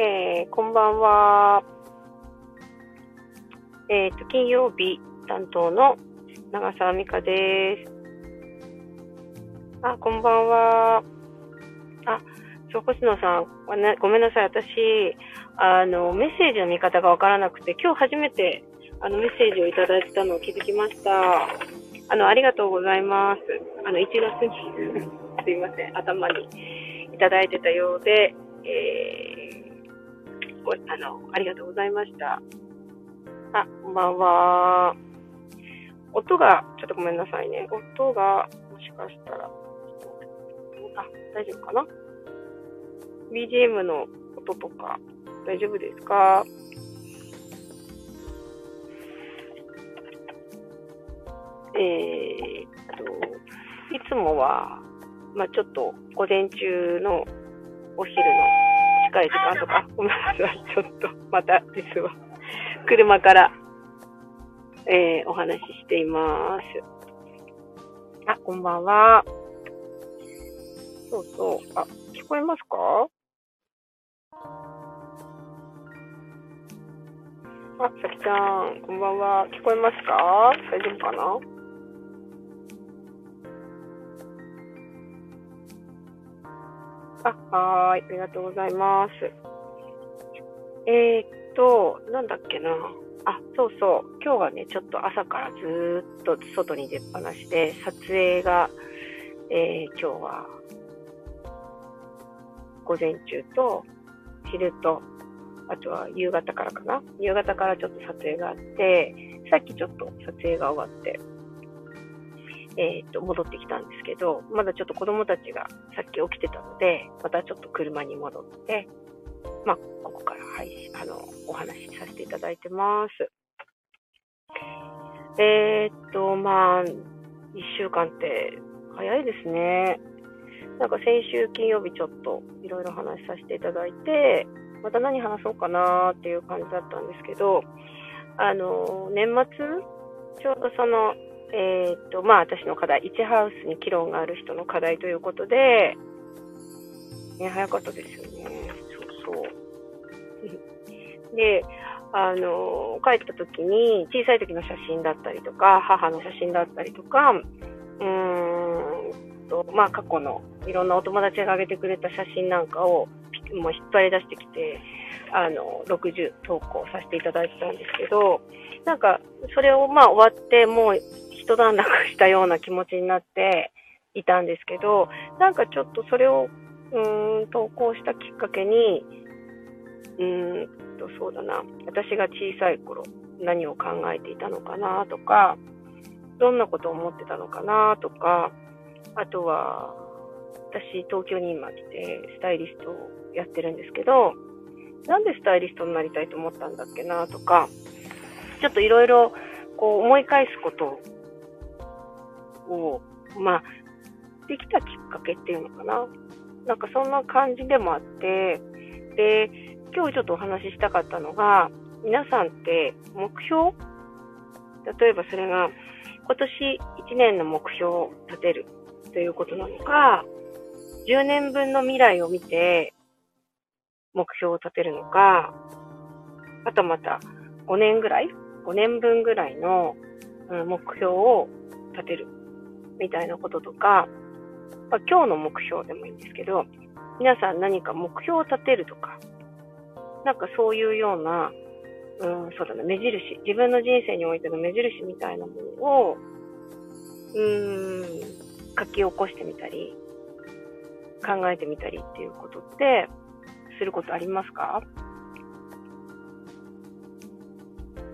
えー、こんばんは。えっ、と、金曜日担当の長澤美香です。あ、こんばんは。あ、そう、星野さん、ごめんなさい。私、あの、メッセージの見方がわからなくて、今日初めて、あの、メッセージをいただいたのを気づきました。あの、ありがとうございます。あの、1月にすいません、頭にいただいてたようで、え、ごあの、ありがとうございました。あ、こんばんは。音が、ちょっとごめんなさいね。音が、もしかしたら、あ、大丈夫かな ?BGM の音とか、大丈夫ですか？えー、と、いつもは、まあちょっと午前中のお昼の近い時間とか、ごめんなさい、ちょっと、また実は。車から、えー、お話ししています。あ、こんばんは。そうそう。あ、聞こえますか？あ、さきちゃん、こんばんは。聞こえますか？大丈夫かな？あ、はーい。ありがとうございます。えー、と、なんだっけな。あ、そうそう。今日はね、ちょっと朝からずっと外に出っ放しで、撮影が、えー、今日は、午前中と、昼と、あとは夕方からかな。夕方からちょっと撮影があって、さっきちょっと撮影が終わって、えっ、と、戻ってきたんですけど、まだちょっと子供たちがさっき起きてたので、またちょっと車に戻って、まあ、ここから配信、あの、お話しさせていただいてます。えー、っと、まあ、1週間って早いですね。なんか先週金曜日ちょっといろいろ話させていただいて、また何話そうかなっていう感じだったんですけど、あの、年末、ちょうどその、えー、っと、まあ私の課題、1ハウスに議論がある人の課題ということで、ね、早かったですよね。そうそう。で、あの、帰った時に、小さい時の写真だったりとか、母の写真だったりとか、うーんと、まあ過去のいろんなお友達が上げてくれた写真なんかを、もう引っ張り出してきて、あの、60投稿させていただいてたんですけど、なんか、それをまあ終わって、もう一段落したような気持ちになっていたんですけど、なんかちょっとそれを、うーん、投稿したきっかけに、うーんと、そうだな、私が小さい頃、何を考えていたのかなとか、どんなことを思ってたのかなとか、あとは、私、東京に今来て、スタイリストをやってるんですけど、なんでスタイリストになりたいと思ったんだっけなとか、ちょっといろいろ、こう、思い返すことを、まあ、できたきっかけっていうのかな。なんかそんな感じでもあって、で、今日ちょっとお話ししたかったのが、皆さんって目標？例えばそれが今年1年の目標を立てるということなのか、10年分の未来を見て目標を立てるのか、あとまた5年ぐらい ?5 年分ぐらいの目標を立てるみたいなこととか、まあ、今日の目標でもいいんですけど、皆さん何か目標を立てるとか、なんかそういうような、うん、そうだな、目印、自分の人生においての目印みたいなものを、うーん、書き起こしてみたり、考えてみたりっていうことって、することありますか？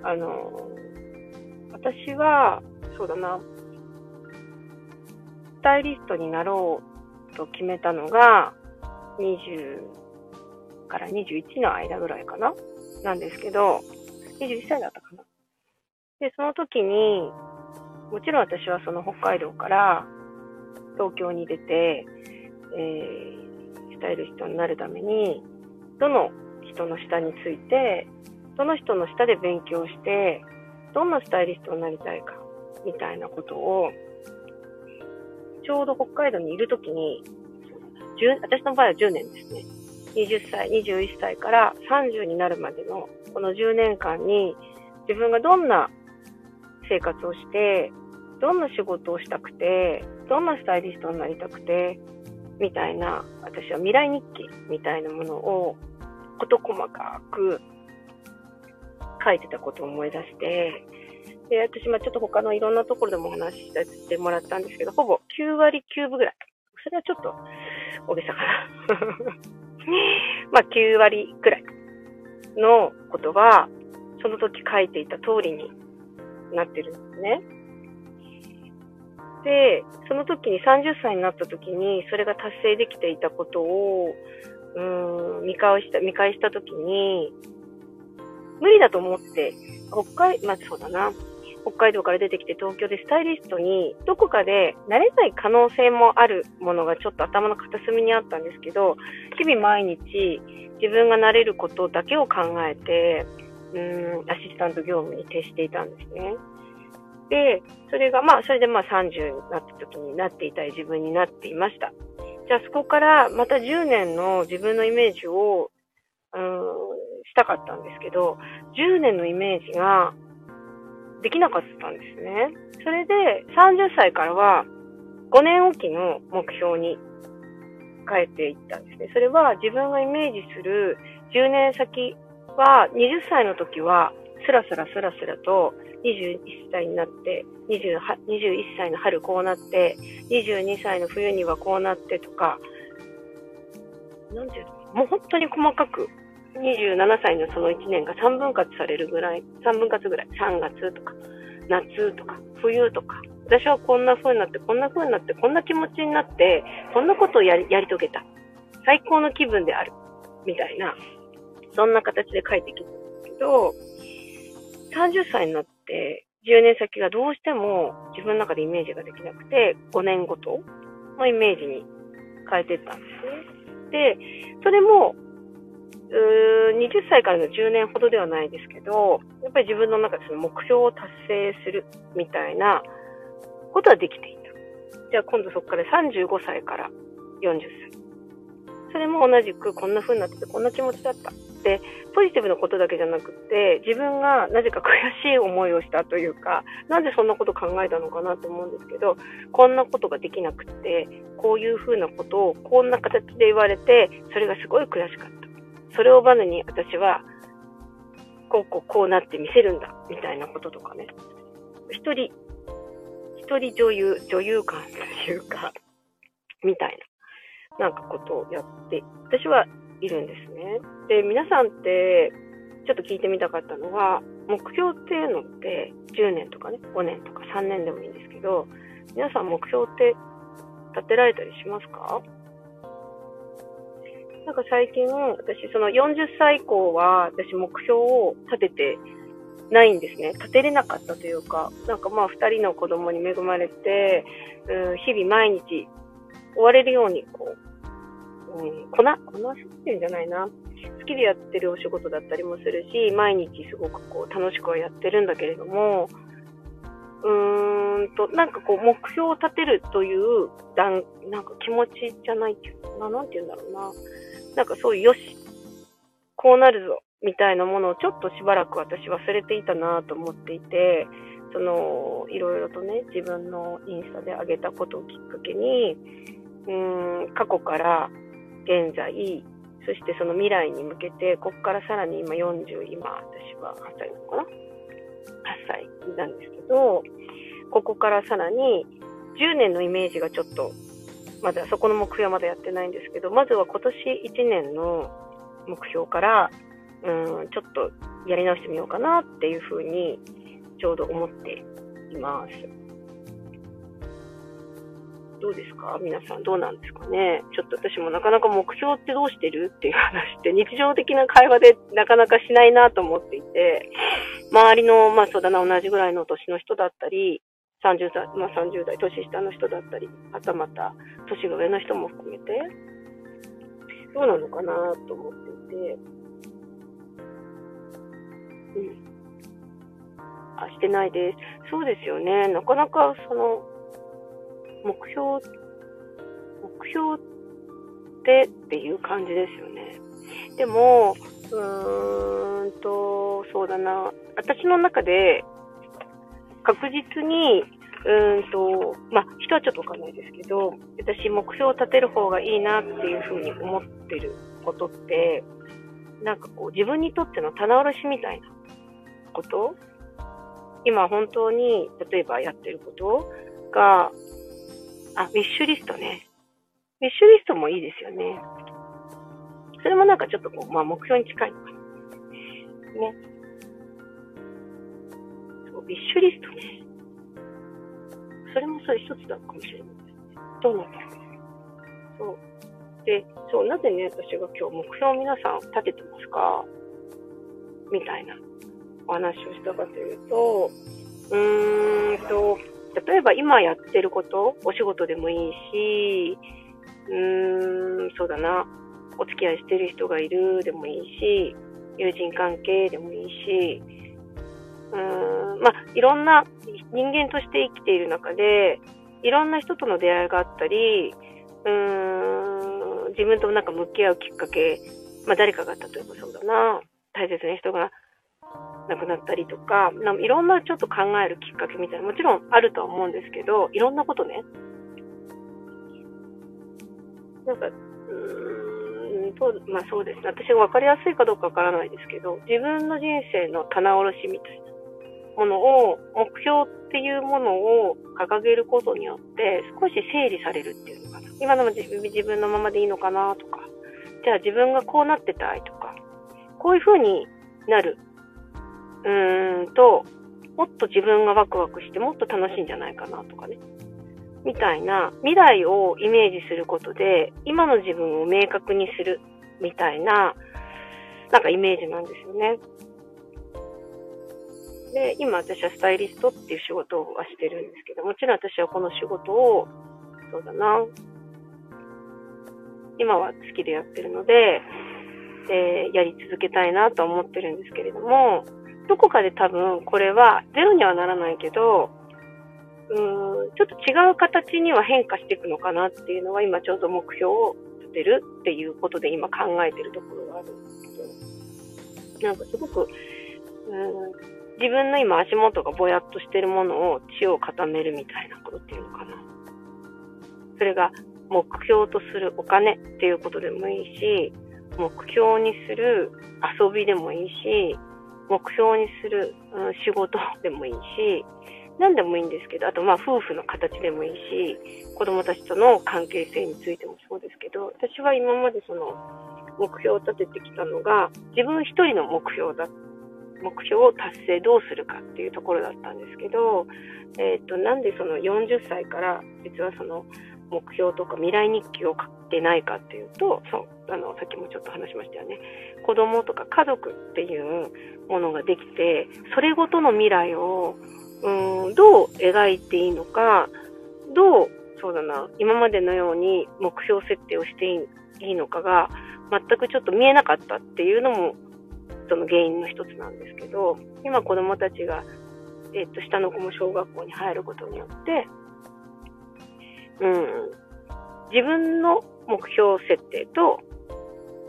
あの、私は、そうだな、タイリストになろうと決めたのが、20、から21の間ぐらいかな？なんですけど、21歳だったかな？で、その時に、もちろん私はその北海道から東京に出て、えー、スタイル人になるために、どの人の下について、どの人の下で勉強して、どんなスタイリストになりたいか、みたいなことを、ちょうど北海道にいるときに、私の場合は10年ですね。20歳、21歳から30になるまでのこの10年間に自分がどんな生活をして、どんな仕事をしたくて、どんなスタイリストになりたくて、みたいな、私は未来日記みたいなものを事細かく書いてたことを思い出して、で、私、まあちょっと他のいろんなところでもお話しさせてもらったんですけど、ほぼ9割9分ぐらい。それはちょっと大げさかな。まあ9割くらいのことは、その時書いていた通りになってるんですね。で、その時に30歳になった時に、それが達成できていたことを、うん、見返した、見返した時に、無理だと思って、北海、まあそうだな、北海道から出てきて東京でスタイリストにどこかでなれない可能性もあるものがちょっと頭の片隅にあったんですけど、日々毎日自分がなれることだけを考えて、うん、アシスタント業務に徹していたんですね。で、それがまあ、それでまあ30になった時になっていたい自分になっていました。じゃあそこからまた10年の自分のイメージを、うん、したかったんですけど、10年のイメージができなかったんですね。それで30歳からは5年おきの目標に変えていったんですね。それは自分がイメージする10年先は20歳の時はスラスラスラスラと21歳になって、21歳の春こうなって、22歳の冬にはこうなってとか、なんていうのもう本当に細かく、27歳のその1年が3分割されるぐらい、3分割ぐらい、3月とか、夏とか、冬とか、私はこんな風になって、こんな風になって、こんな気持ちになって、こんなことをやりやり遂げた。最高の気分である。みたいな、そんな形で書いてきたんですけど、30歳になって、10年先がどうしても自分の中でイメージができなくて、5年ごとのイメージに変えていったんですね。で、それも、20歳からの10年ほどではないですけど、やっぱり自分の中でその目標を達成するみたいなことはできていた。じゃあ今度そこから35歳から40歳。それも同じくこんな風になっててこんな気持ちだった。で、ポジティブなことだけじゃなくて、自分がなぜか悔しい思いをしたというか、なんでそんなこと考えたのかなと思うんですけど、こんなことができなくて、こういう風なことをこんな形で言われて、それがすごい悔しかった。それをバネに私は、こうこうこうなって見せるんだ、みたいなこととかね。一人、一人女優、女優感というか、みたいな、なんかことをやって、私はいるんですね。で、皆さんって、ちょっと聞いてみたかったのは、目標っていうのって10年とかね、5年とか3年でもいいんですけど、皆さん目標って立てられたりしますか？なんか最近、私その40歳以降は、私目標を立ててないんですね。立てれなかったというか、なんかまあ2人の子供に恵まれて、うん、日々毎日追われるようにこううん、こな、こなすっていうんじゃないな。好きでやってるお仕事だったりもするし、毎日すごくこう楽しくはやってるんだけれども、うーんと、なんかこう目標を立てるという段、なんか気持ちじゃないっていうな、なんて言うんだろうな。なんかそういうよし、こうなるぞ、みたいなものをちょっとしばらく私忘れていたなと思っていて、その、いろいろとね、自分のインスタで上げたことをきっかけに、うーん、過去から現在、そしてその未来に向けて、ここからさらに今40、今私は8歳なのかな ?8 歳なんですけど、ここからさらに10年のイメージがちょっと、まだそこの目標はまだやってないんですけど、まずは今年1年の目標から、うん、ちょっとやり直してみようかなっていうふうにちょうど思っています。どうですか？皆さんどうなんですかね？ちょっと私もなかなか目標ってどうしてるっていう話って日常的な会話でなかなかしないなと思っていて、周りの、まあそうだな、同じぐらいの年の人だったり、30代、まあ30代、年下の人だったり、はたまた年が上の人も含めて、どうなのかなと思っていて、うん。あ、してないです。そうですよね。なかなかその、目標、目標ってっていう感じですよね。でも、うーんと、そうだな、私の中で確実に、うんと、まあ、人はちょっとわかんないですけど、私目標を立てる方がいいなっていうふうに思ってることって、なんかこう自分にとっての棚卸しみたいなこと今本当に、例えばやってることが、あ、ウィッシュリストね。ウィッシュリストもいいですよね。それもなんかちょっとこう、まあ目標に近いのかな。ね。そう、ウィッシュリストね。それもそれ一つだかもしれない。どうなんだろう。そう。で、そう、なぜね、私が今日目標を皆さん立ててますか？みたいなお話をしたかというと、うーんと、例えば今やってること、お仕事でもいいし、うーん、そうだな、お付き合いしてる人がいるでもいいし、友人関係でもいいし、うん、まあ、いろんな人間として生きている中で、いろんな人との出会いがあったり、うん、自分となんか向き合うきっかけ、まあ、誰かが例えばそうだな、大切な人が亡くなったりとか、いろんなちょっと考えるきっかけみたいな、もちろんあるとは思うんですけど、いろんなことね。なんか、うーん、そうまあそうですね。私が分かりやすいかどうかわからないですけど、自分の人生の棚卸しみたいなものを、目標っていうものを掲げることによって、少し整理されるっていうのかな。今の自分のままでいいのかなとか、じゃあ自分がこうなってたいとか、こういう風になるうーんと、もっと自分がワクワクしてもっと楽しいんじゃないかなとかね。みたいな未来をイメージすることで、今の自分を明確にするみたいな、なんかイメージなんですよね。で、今私はスタイリストっていう仕事はしてるんですけど、もちろん私はこの仕事を、そうだな、今は好きでやってるので、えー、やり続けたいなと思ってるんですけれども、どこかで多分これはゼロにはならないけど、うーん、ちょっと違う形には変化していくのかなっていうのは今ちょうど目標を立てるっていうことで今考えてるところがあるんですけど、なんかすごく、うん、自分の今足元がぼやっとしてるものを血を固めるみたいなことっていうのかな。それが目標とするお金っていうことでもいいし、目標にする遊びでもいいし、目標にする、うん、仕事でもいいし、何でもいいんですけど、あとまあ夫婦の形でもいいし、子供たちとの関係性についてもそうですけど、私は今までその目標を立ててきたのが、自分一人の目標だ、目標を達成どうするかっていうところだったんですけど、えっ、ー、と、なんでその40歳から実はその目標とか未来日記を書ってないかっていうと、そう、あの、さっきもちょっと話しましたよね。子供とか家族っていうものができて、それごとの未来を、うん、どう描いていいのか、どう、そうだな、今までのように目標設定をしていいのかが、全くちょっと見えなかったっていうのも、その原因の一つなんですけど、今子供たちが、えっと、下の子も小学校に入ることによって、うん、自分の目標設定と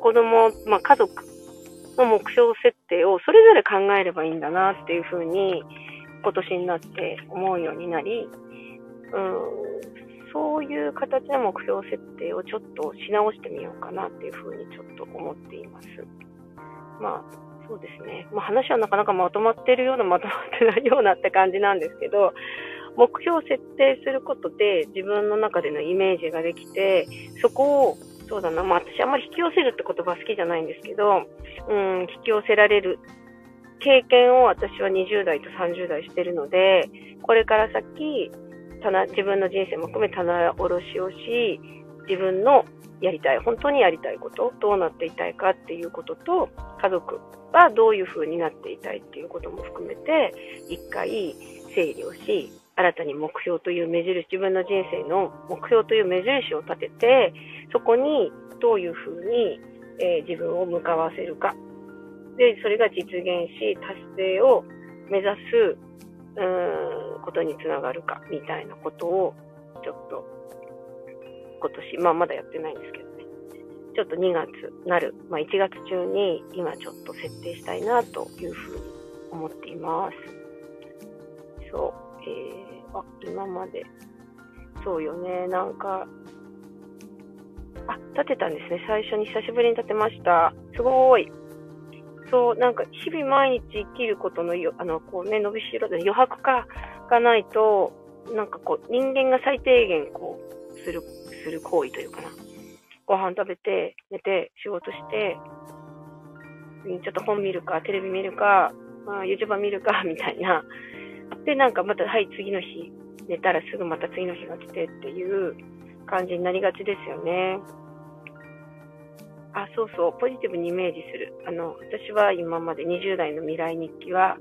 子供、まあ、家族の目標設定をそれぞれ考えればいいんだなっていうふうに今年になって思うようになり、うん、そういう形の目標設定をちょっとし直してみようかなっていうふうにちょっと思っています。まあそうですね。まあ、話はなかなかまとまってるようなまとまってないようなって感じなんですけど、目標を設定することで自分の中でのイメージができて、そこを、そうだな、まあ私あんまり引き寄せるって言葉好きじゃないんですけど、うん、引き寄せられる経験を私は20代と30代してるので、これから先、棚自分の人生も含め棚卸しをし、自分のやりたい、本当にやりたいこと、どうなっていたいかっていうことと、家族はどういう風になっていたいっていうことも含めて、一回整理をし、新たに目標という目印、自分の人生の目標という目印を立てて、そこにどういうふうに、えー、自分を向かわせるか。で、それが実現し、達成を目指す、うん、ことにつながるか、みたいなことを、ちょっと、今年、まあまだやってないんですけどね、ちょっと2月なる、まあ、1月中に今ちょっと設定したいなというふうに思っています。そう、えー、あ、今まで、そうよね、なんか、あ、立てたんですね。最初に久しぶりに立てました。すごい。そう、なんか日々毎日生きることのよ、あの、こうね、伸びしろで余白かがないと、なんかこう、人間が最低限こう、する、する行為というかな。ご飯食べて、寝て、仕事して、ちょっと本見るか、テレビ見るか、まあ、YouTube 見るか、みたいな。で、なんかまた、はい、次の日、寝たらすぐまた次の日が来てっていう感じになりがちですよね。あ、そうそう、ポジティブにイメージする。あの、私は今まで20代の未来日記は、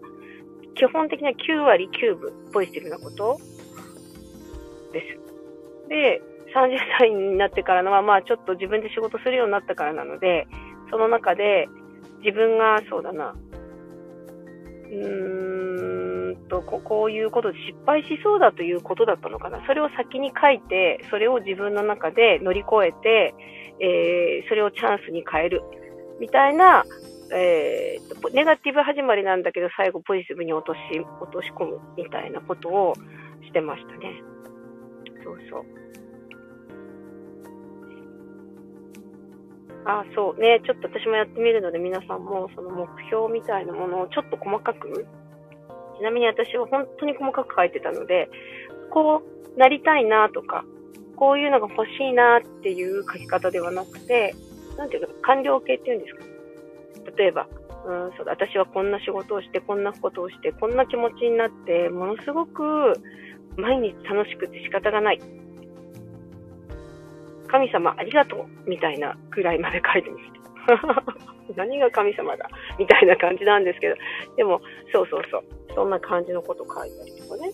基本的には9割9分ポジティブなことです。で、30歳になってからのは、まあちょっと自分で仕事するようになったからなので、その中で自分がそうだな、うーんとこ、こういうことで失敗しそうだということだったのかな。それを先に書いて、それを自分の中で乗り越えて、えー、それをチャンスに変える。みたいな、えーと、ネガティブ始まりなんだけど、最後ポジティブに落とし、落とし込むみたいなことをしてましたね。そうそう。あ、そうね。ちょっと私もやってみるので、皆さんもその目標みたいなものをちょっと細かく、ちなみに私は本当に細かく書いてたので、こうなりたいなとか、こういうのが欲しいなっていう書き方ではなくて、なんていうか、完了形っていうんですか？例えば、うん、そうだ、私はこんな仕事をして、こんなことをして、こんな気持ちになって、ものすごく毎日楽しくて仕方がない。神様ありがとうみたいなくらいまで書いてました。何が神様だみたいな感じなんですけど、でも、そうそうそう。そんな感じのこと書いたりとかね。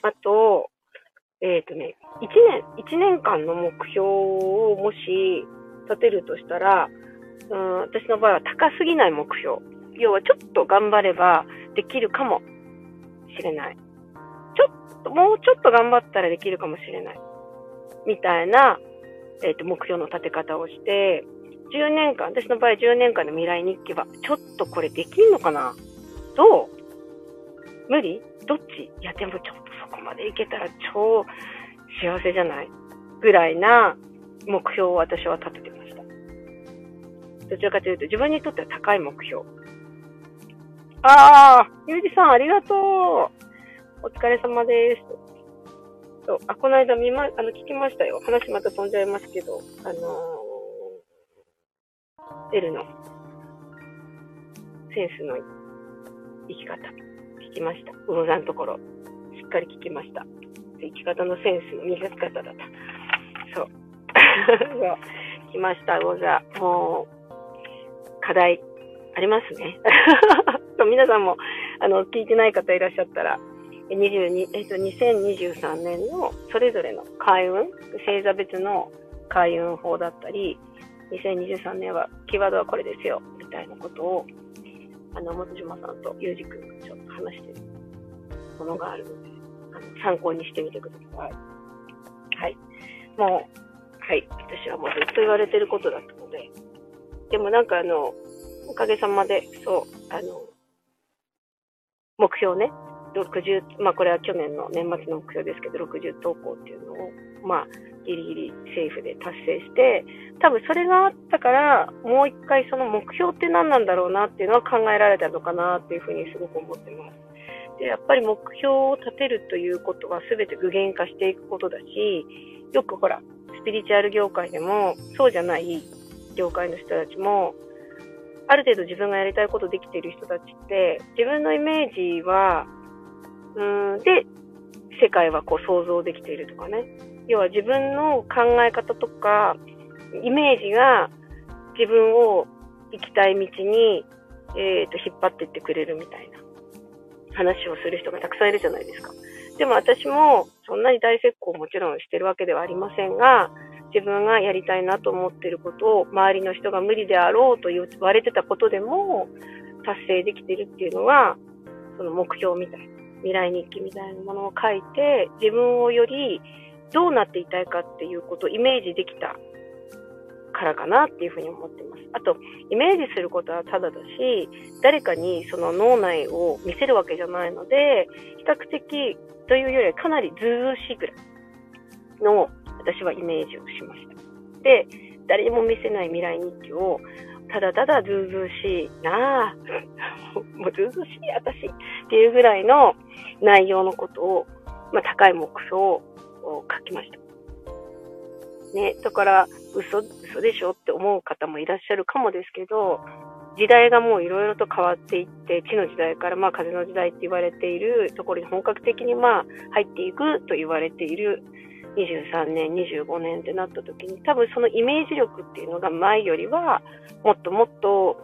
あと、えっ、ー、とね、1年、1年間の目標をもし立てるとしたら、うん、私の場合は高すぎない目標。要はちょっと頑張ればできるかもしれない。ちょっと、もうちょっと頑張ったらできるかもしれない。みたいな、えっ、ー、と、目標の立て方をして、10年間、私の場合10年間の未来日記は、ちょっとこれできんのかな？どう無理？どっち？いや、でもちょっとそこまでいけたら超幸せじゃない？ぐらいな目標を私は立ててました。どちらかというと、自分にとっては高い目標。ああ、ゆうじさんありがとうお疲れ様です。そう、あ、この間見ま、あの、聞きましたよ。話また飛んじゃいますけど、あのー、L のセンスの生き方、聞きました。魚座のところ、しっかり聞きました。生き方のセンスの磨き方だった。そう。そう。来ました、魚座。もう、課題、ありますね。皆さんも、あの、聞いてない方いらっしゃったら、22えっと、2023年のそれぞれの開運、星座別の開運法だったり、2023年はキーワードはこれですよ、みたいなことを、あの、本島さんとゆうじくんがちょっと話してるものがあるので、あの参考にしてみてください。はい。もう、はい。私はもうずっと言われてることだったので、でもなんかあの、おかげさまで、そう、あの、目標ね、60、まあこれは去年の年末の目標ですけど、60投稿っていうのを、まあ、ギリギリセーフで達成して、多分それがあったから、もう一回その目標って何なんだろうなっていうのは考えられたのかなっていうふうにすごく思ってます。で、やっぱり目標を立てるということは全て具現化していくことだし、よくほら、スピリチュアル業界でも、そうじゃない業界の人たちも、ある程度自分がやりたいことできている人たちって、自分のイメージはうんで、世界はこう想像できているとかね。要は自分の考え方とか、イメージが自分を行きたい道に、えーと、引っ張っていってくれるみたいな話をする人がたくさんいるじゃないですか。でも私もそんなに大成功もちろんしてるわけではありませんが、自分がやりたいなと思ってることを周りの人が無理であろうと言われてたことでも達成できてるっていうのは、その目標みたいな。未来日記みたいなものを書いて、自分をよりどうなっていたいかっていうことをイメージできたからかなっていうふうに思ってます。あと、イメージすることはただだし、誰かにその脳内を見せるわけじゃないので、比較的というよりはかなりずうずうしいぐらいの私はイメージをしました。で、誰にも見せない未来日記をただただずうずうしいなぁ、もうずうずしい私っていうぐらいの内容のことを、まあ、高い目標を書きました。ね、だから嘘、嘘でしょって思う方もいらっしゃるかもですけど、時代がもういろいろと変わっていって、地の時代からまあ風の時代って言われているところに本格的にまあ入っていくと言われている23年、25年ってなった時に、多分そのイメージ力っていうのが前よりはもっともっと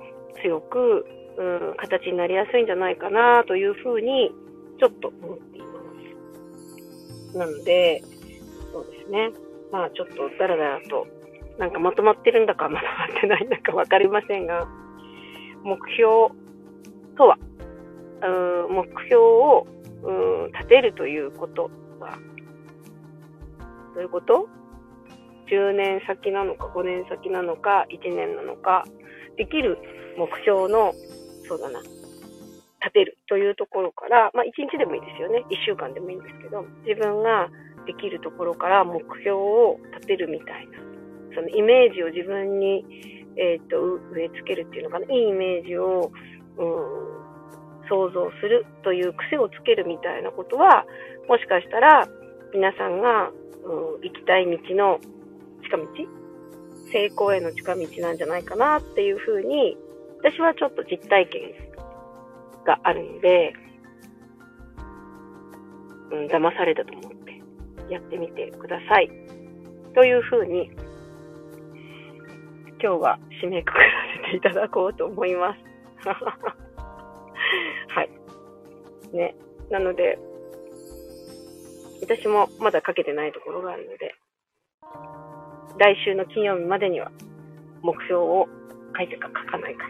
強く、うん、形になりやすいんじゃないかなというふうにちょっと思っています。なので、そうですね。まあちょっとだらだらと、なんかまとまってるんだかまとまってないんだかわかりませんが、目標とは、うん、目標を、うん、立てるということは、どういうこと ?10 年先なのか5年先なのか1年なのか、できる目標の、そうだな、立てるというところから、まあ1日でもいいですよね。1週間でもいいんですけど、自分ができるところから目標を立てるみたいな、そのイメージを自分に、えっ、と、植え付けるっていうのかな、いいイメージを、うん、想像するという癖をつけるみたいなことは、もしかしたら皆さんがうん、行きたい道の近道？成功への近道なんじゃないかなっていうふうに、私はちょっと実体験があるんで、うん、騙されたと思ってやってみてください。というふうに、今日は締めくくらせていただこうと思います。はい。ね。なので、私もまだ書けてないところがあるので、来週の金曜日までには目標を書いてか書かないか、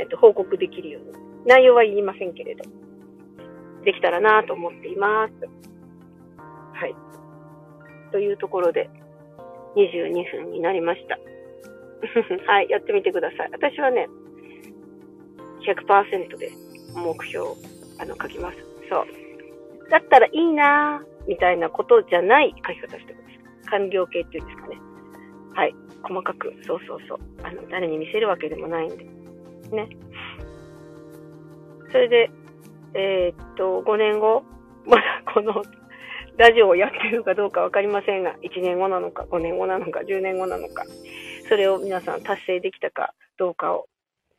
えっと、報告できるように。内容は言いませんけれど、できたらなと思っています。はい。というところで、22分になりました。はい、やってみてください。私はね、100%です目標、あの、書きます。そう。だったらいいなみたいなことじゃない書き方してください。完了形っていうんですかね。はい。細かく、そうそうそう。あの、誰に見せるわけでもないんで。ね。それで、えー、っと、5年後、まだこのラジオをやってるかどうかわかりませんが、1年後なのか、5年後なのか、10年後なのか、それを皆さん達成できたかどうかを、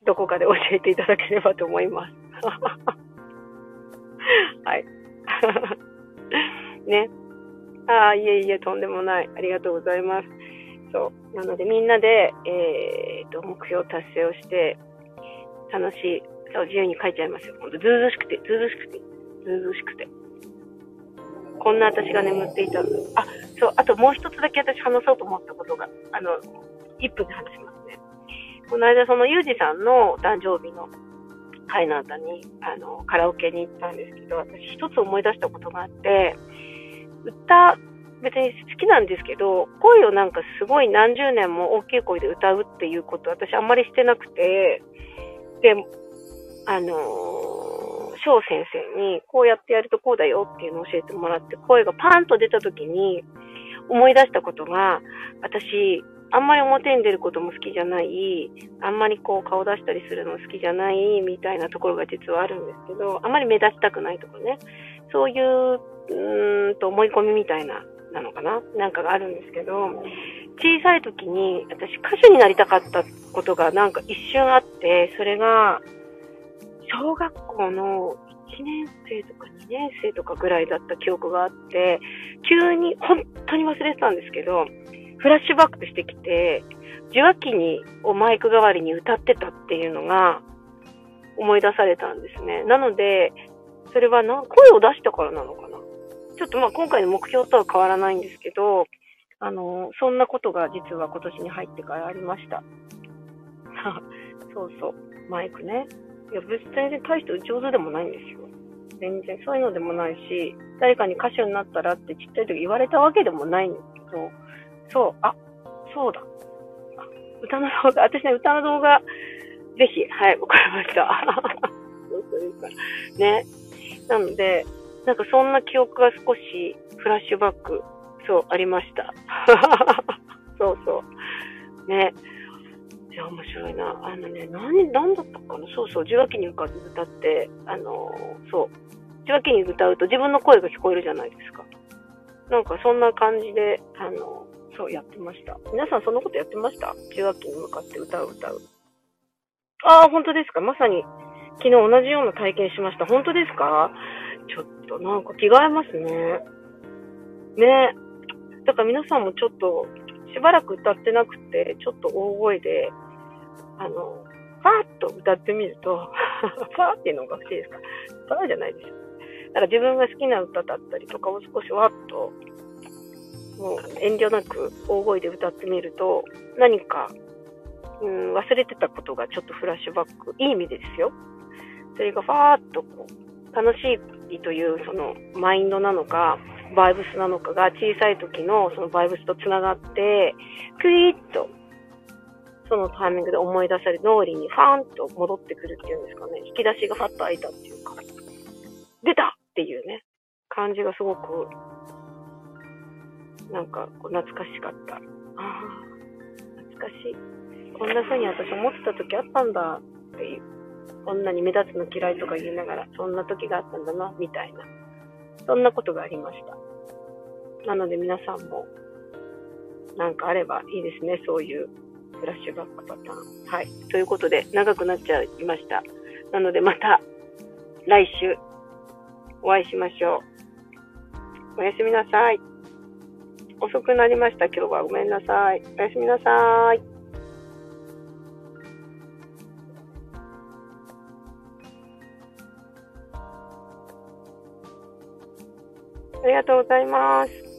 どこかで教えていただければと思います。はい。ね。ああ、いえいえ、とんでもない。ありがとうございます。そう。なので、みんなで、えー、と、目標達成をして、楽しい、そう、自由に書いちゃいますよ。ほんと、ずうずしくて、ずうずしくて、ずうずしくて。こんな私が眠っていたの。あ、そう、あともう一つだけ私話そうと思ったことが、あの、1分で話しますね。この間、その、ゆうじさんの誕生日の会の後に、あの、カラオケに行ったんですけど、私一つ思い出したことがあって、歌、別に好きなんですけど、声をなんかすごい何十年も大きい声で歌うっていうこと私あんまりしてなくて、で、あのー、翔先生にこうやってやるとこうだよっていうのを教えてもらって、声がパーンと出た時に思い出したことが、私、あんまり表に出ることも好きじゃない、あんまりこう顔出したりするの好きじゃないみたいなところが実はあるんですけど、あんまり目立ちたくないとかね、そういううーんと思い込みみたいな、なのかな？なんかがあるんですけど、小さい時に私歌手になりたかったことがなんか一瞬あって、それが、小学校の1年生とか2年生とかぐらいだった記憶があって、急に、本当に忘れてたんですけど、フラッシュバックしてきて、受話器に、をマイク代わりに歌ってたっていうのが思い出されたんですね。なので、それはな、声を出したからなのかな？ちょっとまあ今回の目標とは変わらないんですけど、あの、そんなことが実は今年に入ってからありました。そうそう、マイクね。いや、別に全然大して上手でもないんですよ。全然そういうのでもないし、誰かに歌手になったらってちっちゃい時言われたわけでもないんですけど、そう、あ、そうだ。歌の動画、私ね、歌の動画、ぜひ、はい、わかりました。そうそうですね。なので、なんかそんな記憶が少しフラッシュバック、そう、ありました。そうそう。ね。いや、面白いな。あのね、何、何だったかな？そうそう、受話器に向かって歌って、あの、そう。受話器に歌うと自分の声が聞こえるじゃないですか。なんかそんな感じで、あの、そうやってました。皆さんそんなことやってました？受話器に向かって歌う歌う。ああ、本当ですか？まさに、昨日同じような体験しました。本当ですか？ちょっとなんか着替えますね。ねだから皆さんもちょっと、しばらく歌ってなくて、ちょっと大声で、あの、ファーッと歌ってみると、ファーっていうのが欲しいですか？ファーじゃないでしょ。だから自分が好きな歌だったりとかを少しわっと、もう遠慮なく大声で歌ってみると、何か、うん、忘れてたことがちょっとフラッシュバック、いい意味でですよ。それがファーッとこう、楽しいというそのマインドなのか、バイブスなのかが小さい時のそのバイブスとつながって、クイッとそのタイミングで思い出され、脳裏にファーンと戻ってくるっていうんですかね。引き出しがファッと開いたっていうか、出たっていうね、感じがすごく、なんかこう懐かしかった。ああ、懐かしい。こんな風に私思ってた時あったんだっていう。こんなに目立つの嫌いとか言いながら、そんな時があったんだな、みたいな。そんなことがありました。なので皆さんも、なんかあればいいですね、そういうフラッシュバックパターン。はい。ということで、長くなっちゃいました。なのでまた、来週、お会いしましょう。おやすみなさい。遅くなりました。今日はごめんなさい。おやすみなさい。ありがとうございます。